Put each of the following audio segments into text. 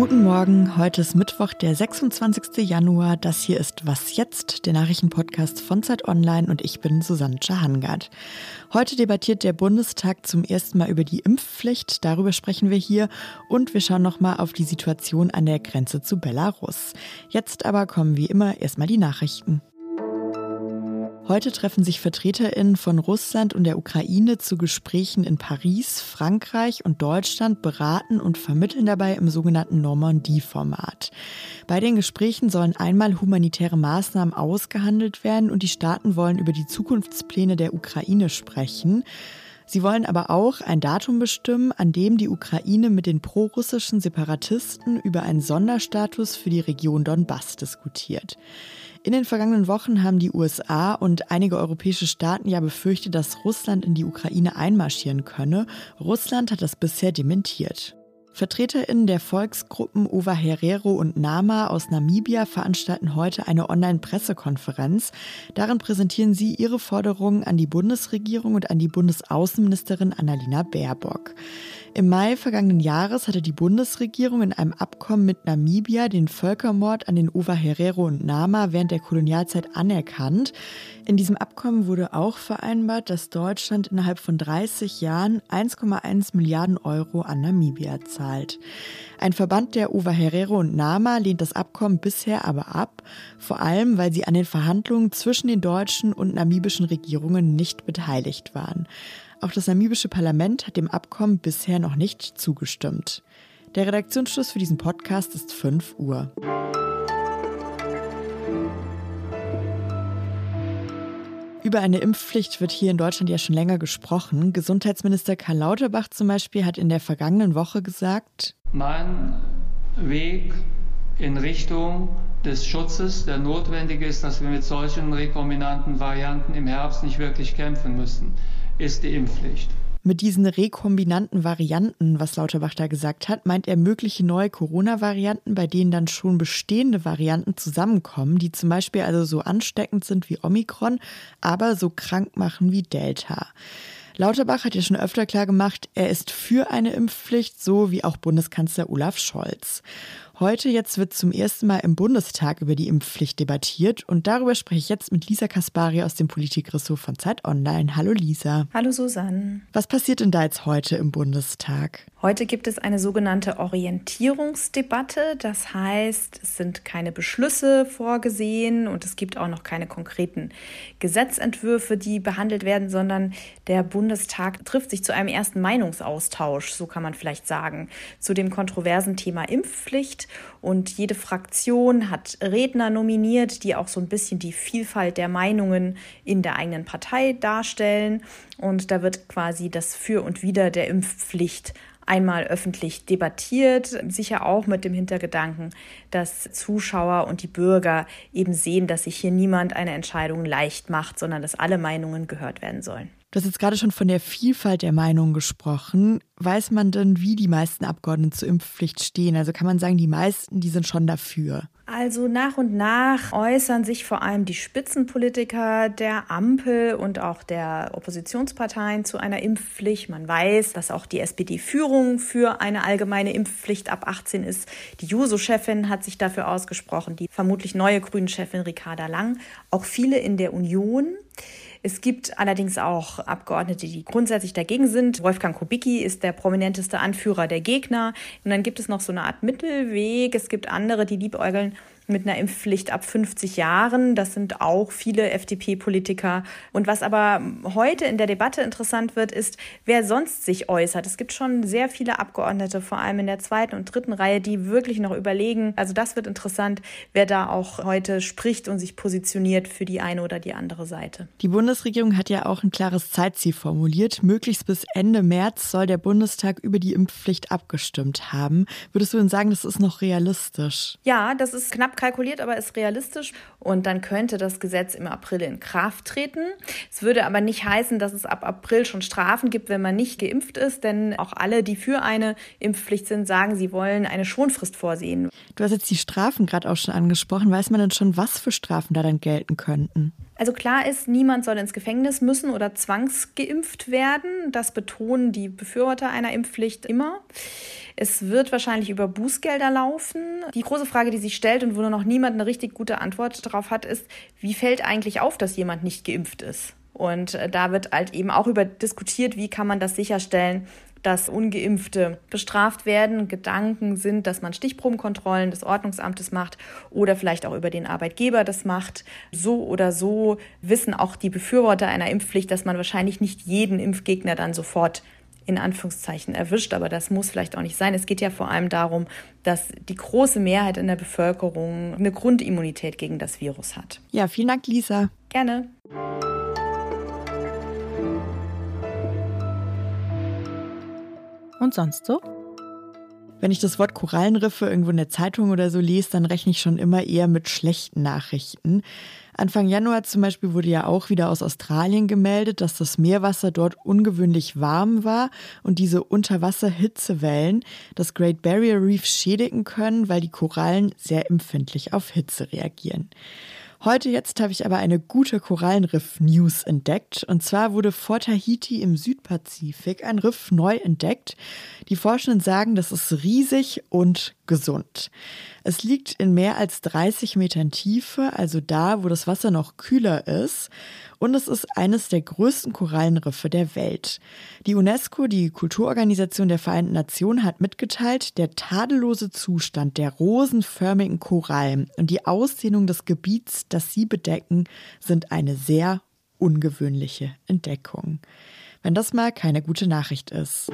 Guten Morgen, heute ist Mittwoch, der 26. Januar. Das hier ist Was jetzt, der Nachrichtenpodcast von Zeit Online und ich bin Susanne Hangard. Heute debattiert der Bundestag zum ersten Mal über die Impfpflicht. Darüber sprechen wir hier und wir schauen nochmal auf die Situation an der Grenze zu Belarus. Jetzt aber kommen wie immer erstmal die Nachrichten. Heute treffen sich VertreterInnen von Russland und der Ukraine zu Gesprächen in Paris, Frankreich und Deutschland beraten und vermitteln dabei im sogenannten Normandie-Format. Bei den Gesprächen sollen einmal humanitäre Maßnahmen ausgehandelt werden und die Staaten wollen über die Zukunftspläne der Ukraine sprechen. Sie wollen aber auch ein Datum bestimmen, an dem die Ukraine mit den prorussischen Separatisten über einen Sonderstatus für die Region Donbass diskutiert. In den vergangenen Wochen haben die USA und einige europäische Staaten ja befürchtet, dass Russland in die Ukraine einmarschieren könne. Russland hat das bisher dementiert. VertreterInnen der Volksgruppen Ova Herero und Nama aus Namibia veranstalten heute eine Online-Pressekonferenz. Darin präsentieren sie ihre Forderungen an die Bundesregierung und an die Bundesaußenministerin Annalena Baerbock. Im Mai vergangenen Jahres hatte die Bundesregierung in einem Abkommen mit Namibia den Völkermord an den Ova Herero und Nama während der Kolonialzeit anerkannt. In diesem Abkommen wurde auch vereinbart, dass Deutschland innerhalb von 30 Jahren 1,1 Milliarden Euro an Namibia zahlt. Ein Verband der Ova Herero und Nama lehnt das Abkommen bisher aber ab, vor allem weil sie an den Verhandlungen zwischen den deutschen und namibischen Regierungen nicht beteiligt waren. Auch das namibische Parlament hat dem Abkommen bisher noch nicht zugestimmt. Der Redaktionsschluss für diesen Podcast ist 5 Uhr. Über eine Impfpflicht wird hier in Deutschland ja schon länger gesprochen. Gesundheitsminister Karl Lauterbach zum Beispiel hat in der vergangenen Woche gesagt, mein Weg in Richtung des Schutzes, der notwendig ist, dass wir mit solchen rekombinanten Varianten im Herbst nicht wirklich kämpfen müssen ist die Impfpflicht. Mit diesen rekombinanten Varianten, was Lauterbach da gesagt hat, meint er mögliche neue Corona-Varianten, bei denen dann schon bestehende Varianten zusammenkommen, die zum Beispiel also so ansteckend sind wie Omikron, aber so krank machen wie Delta. Lauterbach hat ja schon öfter klar gemacht, er ist für eine Impfpflicht, so wie auch Bundeskanzler Olaf Scholz. Heute jetzt wird zum ersten Mal im Bundestag über die Impfpflicht debattiert und darüber spreche ich jetzt mit Lisa Kaspari aus dem Politikressort von Zeit Online. Hallo Lisa. Hallo Susanne. Was passiert denn da jetzt heute im Bundestag? Heute gibt es eine sogenannte Orientierungsdebatte. Das heißt, es sind keine Beschlüsse vorgesehen und es gibt auch noch keine konkreten Gesetzentwürfe, die behandelt werden, sondern der Bundestag trifft sich zu einem ersten Meinungsaustausch, so kann man vielleicht sagen, zu dem kontroversen Thema Impfpflicht. Und jede Fraktion hat Redner nominiert, die auch so ein bisschen die Vielfalt der Meinungen in der eigenen Partei darstellen. Und da wird quasi das Für und Wider der Impfpflicht einmal öffentlich debattiert, sicher auch mit dem Hintergedanken, dass Zuschauer und die Bürger eben sehen, dass sich hier niemand eine Entscheidung leicht macht, sondern dass alle Meinungen gehört werden sollen. Du hast jetzt gerade schon von der Vielfalt der Meinungen gesprochen. Weiß man denn, wie die meisten Abgeordneten zur Impfpflicht stehen? Also kann man sagen, die meisten, die sind schon dafür. Also nach und nach äußern sich vor allem die Spitzenpolitiker der Ampel und auch der Oppositionsparteien zu einer Impfpflicht. Man weiß, dass auch die SPD-Führung für eine allgemeine Impfpflicht ab 18 ist. Die Juso-Chefin hat sich dafür ausgesprochen, die vermutlich neue Grünen-Chefin Ricarda Lang, auch viele in der Union. Es gibt allerdings auch Abgeordnete, die grundsätzlich dagegen sind. Wolfgang Kubicki ist der prominenteste Anführer der Gegner. Und dann gibt es noch so eine Art Mittelweg. Es gibt andere, die liebäugeln mit einer Impfpflicht ab 50 Jahren. Das sind auch viele FDP-Politiker. Und was aber heute in der Debatte interessant wird, ist, wer sonst sich äußert. Es gibt schon sehr viele Abgeordnete, vor allem in der zweiten und dritten Reihe, die wirklich noch überlegen. Also das wird interessant, wer da auch heute spricht und sich positioniert für die eine oder die andere Seite. Die Bundesregierung hat ja auch ein klares Zeitziel formuliert. Möglichst bis Ende März soll der Bundestag über die Impfpflicht abgestimmt haben. Würdest du denn sagen, das ist noch realistisch? Ja, das ist knapp kalkuliert, aber ist realistisch. Und dann könnte das Gesetz im April in Kraft treten. Es würde aber nicht heißen, dass es ab April schon Strafen gibt, wenn man nicht geimpft ist, denn auch alle, die für eine Impfpflicht sind, sagen, sie wollen eine Schonfrist vorsehen. Du hast jetzt die Strafen gerade auch schon angesprochen. Weiß man denn schon, was für Strafen da dann gelten könnten? Also klar ist, niemand soll ins Gefängnis müssen oder zwangsgeimpft werden. Das betonen die Befürworter einer Impfpflicht immer. Es wird wahrscheinlich über Bußgelder laufen. Die große Frage, die sich stellt und wo noch niemand eine richtig gute Antwort darauf hat, ist, wie fällt eigentlich auf, dass jemand nicht geimpft ist? Und äh, da wird halt eben auch über diskutiert, wie kann man das sicherstellen, dass ungeimpfte bestraft werden. Gedanken sind, dass man Stichprobenkontrollen des Ordnungsamtes macht oder vielleicht auch über den Arbeitgeber das macht. So oder so wissen auch die Befürworter einer Impfpflicht, dass man wahrscheinlich nicht jeden Impfgegner dann sofort in Anführungszeichen erwischt, aber das muss vielleicht auch nicht sein. Es geht ja vor allem darum, dass die große Mehrheit in der Bevölkerung eine Grundimmunität gegen das Virus hat. Ja, vielen Dank, Lisa. Gerne. Und sonst so? Wenn ich das Wort Korallenriffe irgendwo in der Zeitung oder so lese, dann rechne ich schon immer eher mit schlechten Nachrichten. Anfang Januar zum Beispiel wurde ja auch wieder aus Australien gemeldet, dass das Meerwasser dort ungewöhnlich warm war und diese Unterwasserhitzewellen das Great Barrier Reef schädigen können, weil die Korallen sehr empfindlich auf Hitze reagieren. Heute jetzt habe ich aber eine gute Korallenriff-News entdeckt. Und zwar wurde vor Tahiti im Südpazifik ein Riff neu entdeckt. Die Forschenden sagen, das ist riesig und gesund. Es liegt in mehr als 30 Metern Tiefe, also da, wo das Wasser noch kühler ist. Und es ist eines der größten Korallenriffe der Welt. Die UNESCO, die Kulturorganisation der Vereinten Nationen, hat mitgeteilt, der tadellose Zustand der rosenförmigen Korallen und die Ausdehnung des Gebiets, das sie bedecken, sind eine sehr ungewöhnliche Entdeckung. Wenn das mal keine gute Nachricht ist.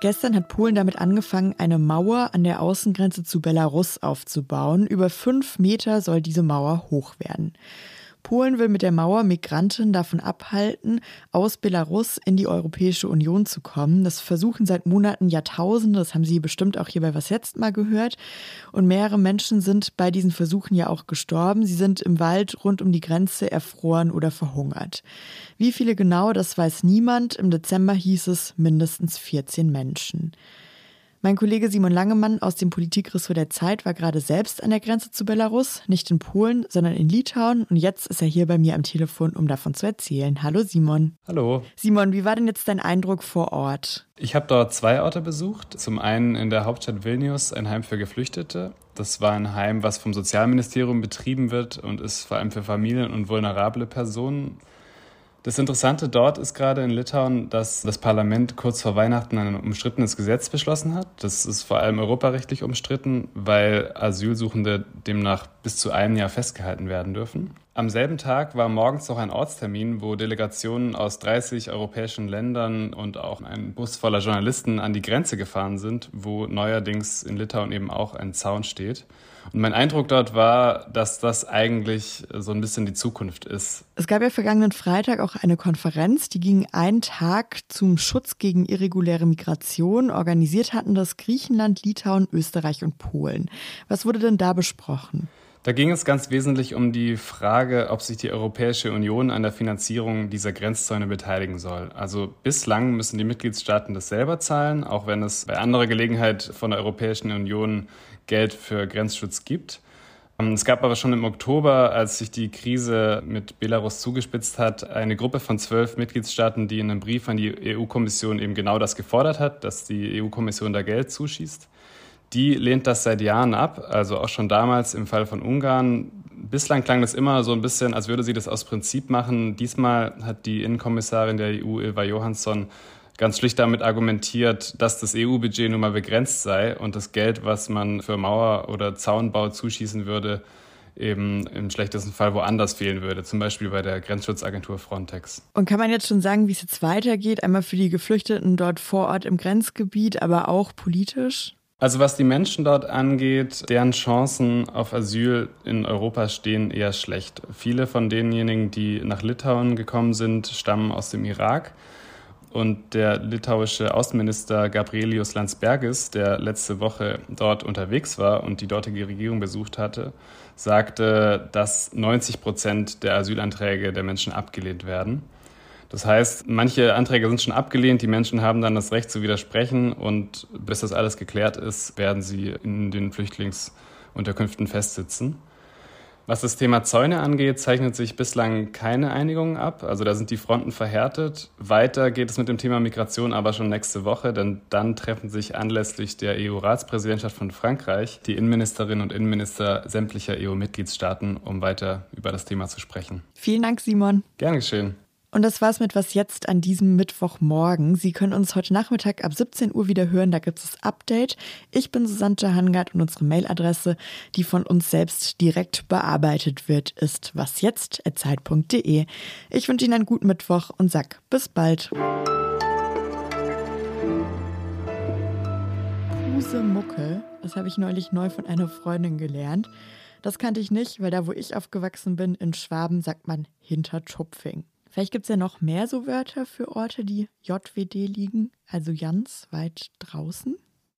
Gestern hat Polen damit angefangen, eine Mauer an der Außengrenze zu Belarus aufzubauen. Über fünf Meter soll diese Mauer hoch werden. Polen will mit der Mauer Migranten davon abhalten, aus Belarus in die Europäische Union zu kommen. Das versuchen seit Monaten Jahrtausende, das haben Sie bestimmt auch hier bei Was jetzt mal gehört. Und mehrere Menschen sind bei diesen Versuchen ja auch gestorben. Sie sind im Wald rund um die Grenze erfroren oder verhungert. Wie viele genau, das weiß niemand. Im Dezember hieß es mindestens 14 Menschen. Mein Kollege Simon Langemann aus dem Politikressort der Zeit war gerade selbst an der Grenze zu Belarus, nicht in Polen, sondern in Litauen. Und jetzt ist er hier bei mir am Telefon, um davon zu erzählen. Hallo Simon. Hallo. Simon, wie war denn jetzt dein Eindruck vor Ort? Ich habe dort zwei Orte besucht. Zum einen in der Hauptstadt Vilnius ein Heim für Geflüchtete. Das war ein Heim, was vom Sozialministerium betrieben wird und ist vor allem für Familien und vulnerable Personen das Interessante dort ist gerade in Litauen, dass das Parlament kurz vor Weihnachten ein umstrittenes Gesetz beschlossen hat. Das ist vor allem europarechtlich umstritten, weil Asylsuchende demnach bis zu einem Jahr festgehalten werden dürfen. Am selben Tag war morgens noch ein Ortstermin, wo Delegationen aus 30 europäischen Ländern und auch ein Bus voller Journalisten an die Grenze gefahren sind, wo neuerdings in Litauen eben auch ein Zaun steht. Und mein Eindruck dort war, dass das eigentlich so ein bisschen die Zukunft ist. Es gab ja vergangenen Freitag auch eine Konferenz, die ging einen Tag zum Schutz gegen irreguläre Migration. Organisiert hatten das Griechenland, Litauen, Österreich und Polen. Was wurde denn da besprochen? Da ging es ganz wesentlich um die Frage, ob sich die Europäische Union an der Finanzierung dieser Grenzzäune beteiligen soll. Also bislang müssen die Mitgliedstaaten das selber zahlen, auch wenn es bei anderer Gelegenheit von der Europäischen Union Geld für Grenzschutz gibt. Ähm, es gab aber schon im Oktober, als sich die Krise mit Belarus zugespitzt hat, eine Gruppe von zwölf Mitgliedstaaten, die in einem Brief an die EU-Kommission eben genau das gefordert hat, dass die EU-Kommission da Geld zuschießt. Die lehnt das seit Jahren ab, also auch schon damals im Fall von Ungarn. Bislang klang das immer so ein bisschen, als würde sie das aus Prinzip machen. Diesmal hat die Innenkommissarin der EU, Ilva Johansson, ganz schlicht damit argumentiert, dass das EU-Budget nun mal begrenzt sei und das Geld, was man für Mauer- oder Zaunbau zuschießen würde, eben im schlechtesten Fall woanders fehlen würde, zum Beispiel bei der Grenzschutzagentur Frontex. Und kann man jetzt schon sagen, wie es jetzt weitergeht, einmal für die Geflüchteten dort vor Ort im Grenzgebiet, aber auch politisch? Also was die Menschen dort angeht, deren Chancen auf Asyl in Europa stehen eher schlecht. Viele von denjenigen, die nach Litauen gekommen sind, stammen aus dem Irak. Und der litauische Außenminister Gabrielius Landsbergis, der letzte Woche dort unterwegs war und die dortige Regierung besucht hatte, sagte, dass 90 Prozent der Asylanträge der Menschen abgelehnt werden. Das heißt, manche Anträge sind schon abgelehnt, die Menschen haben dann das Recht zu widersprechen und bis das alles geklärt ist, werden sie in den Flüchtlings Unterkünften festsitzen. Was das Thema Zäune angeht, zeichnet sich bislang keine Einigung ab. Also da sind die Fronten verhärtet. Weiter geht es mit dem Thema Migration aber schon nächste Woche, denn dann treffen sich anlässlich der EU-Ratspräsidentschaft von Frankreich die Innenministerinnen und Innenminister sämtlicher EU-Mitgliedstaaten, um weiter über das Thema zu sprechen. Vielen Dank, Simon. Gern geschehen. Und das war's mit Was jetzt an diesem Mittwochmorgen. Sie können uns heute Nachmittag ab 17 Uhr wieder hören. Da gibt es das Update. Ich bin Susanne Hangard und unsere Mailadresse, die von uns selbst direkt bearbeitet wird, ist wasjetzt.zeit.de. Ich wünsche Ihnen einen guten Mittwoch und sag bis bald. Pusemuckel, das habe ich neulich neu von einer Freundin gelernt. Das kannte ich nicht, weil da, wo ich aufgewachsen bin, in Schwaben, sagt man hinter Tupfing. Vielleicht gibt es ja noch mehr so Wörter für Orte, die JWD liegen, also ganz weit draußen.